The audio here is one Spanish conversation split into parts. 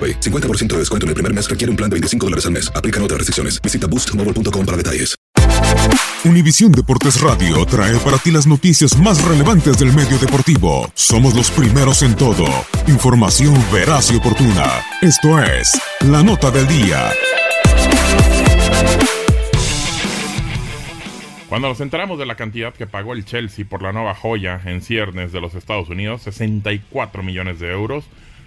AroPay. 50% de descuento en el primer mes requiere un plan de 25 dólares al mes. Aplican otras restricciones. Visita boostmobile.com para detalles. Univisión Deportes Radio trae para ti las noticias más relevantes del medio deportivo. Somos los primeros en todo. Información veraz y oportuna. Esto es La Nota del Día. Cuando nos enteramos de la cantidad que pagó el Chelsea por la nueva joya en ciernes de los Estados Unidos, 64 millones de euros,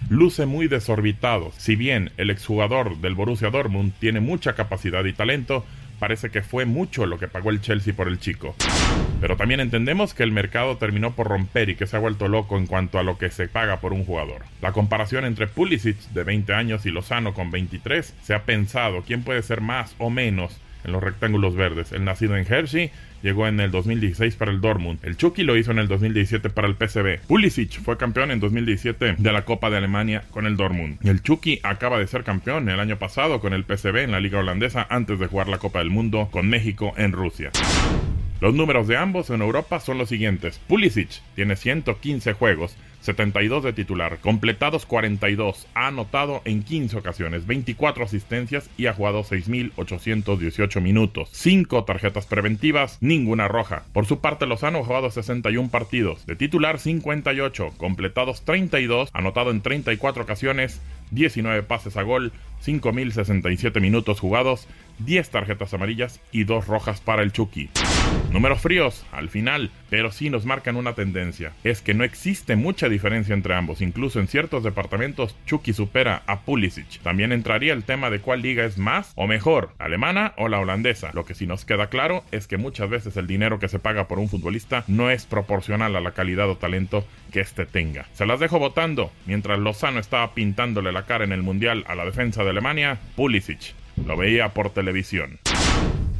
luce muy desorbitado. Si bien el exjugador del Borussia Dortmund tiene mucha capacidad y talento, parece que fue mucho lo que pagó el Chelsea por el chico. Pero también entendemos que el mercado terminó por romper y que se ha vuelto loco en cuanto a lo que se paga por un jugador. La comparación entre Pulisic de 20 años y Lozano con 23 se ha pensado quién puede ser más o menos en los rectángulos verdes. El nacido en Hershey llegó en el 2016 para el Dortmund. El Chucky lo hizo en el 2017 para el PSV. Pulisic fue campeón en 2017 de la Copa de Alemania con el Dortmund. El Chucky acaba de ser campeón el año pasado con el PSV en la Liga Holandesa antes de jugar la Copa del Mundo con México en Rusia. Los números de ambos en Europa son los siguientes. Pulisic tiene 115 juegos, 72 de titular, completados 42, ha anotado en 15 ocasiones, 24 asistencias y ha jugado 6.818 minutos, 5 tarjetas preventivas, ninguna roja. Por su parte, Lozano ha jugado 61 partidos, de titular 58, completados 32, anotado en 34 ocasiones, 19 pases a gol, 5.067 minutos jugados, 10 tarjetas amarillas y 2 rojas para el Chucky. Números fríos, al final, pero sí nos marcan una tendencia. Es que no existe mucha diferencia entre ambos. Incluso en ciertos departamentos, Chucky supera a Pulisic. También entraría el tema de cuál liga es más o mejor, la alemana o la holandesa. Lo que sí nos queda claro es que muchas veces el dinero que se paga por un futbolista no es proporcional a la calidad o talento que éste tenga. Se las dejo votando. Mientras Lozano estaba pintándole la cara en el Mundial a la defensa de Alemania, Pulisic lo veía por televisión.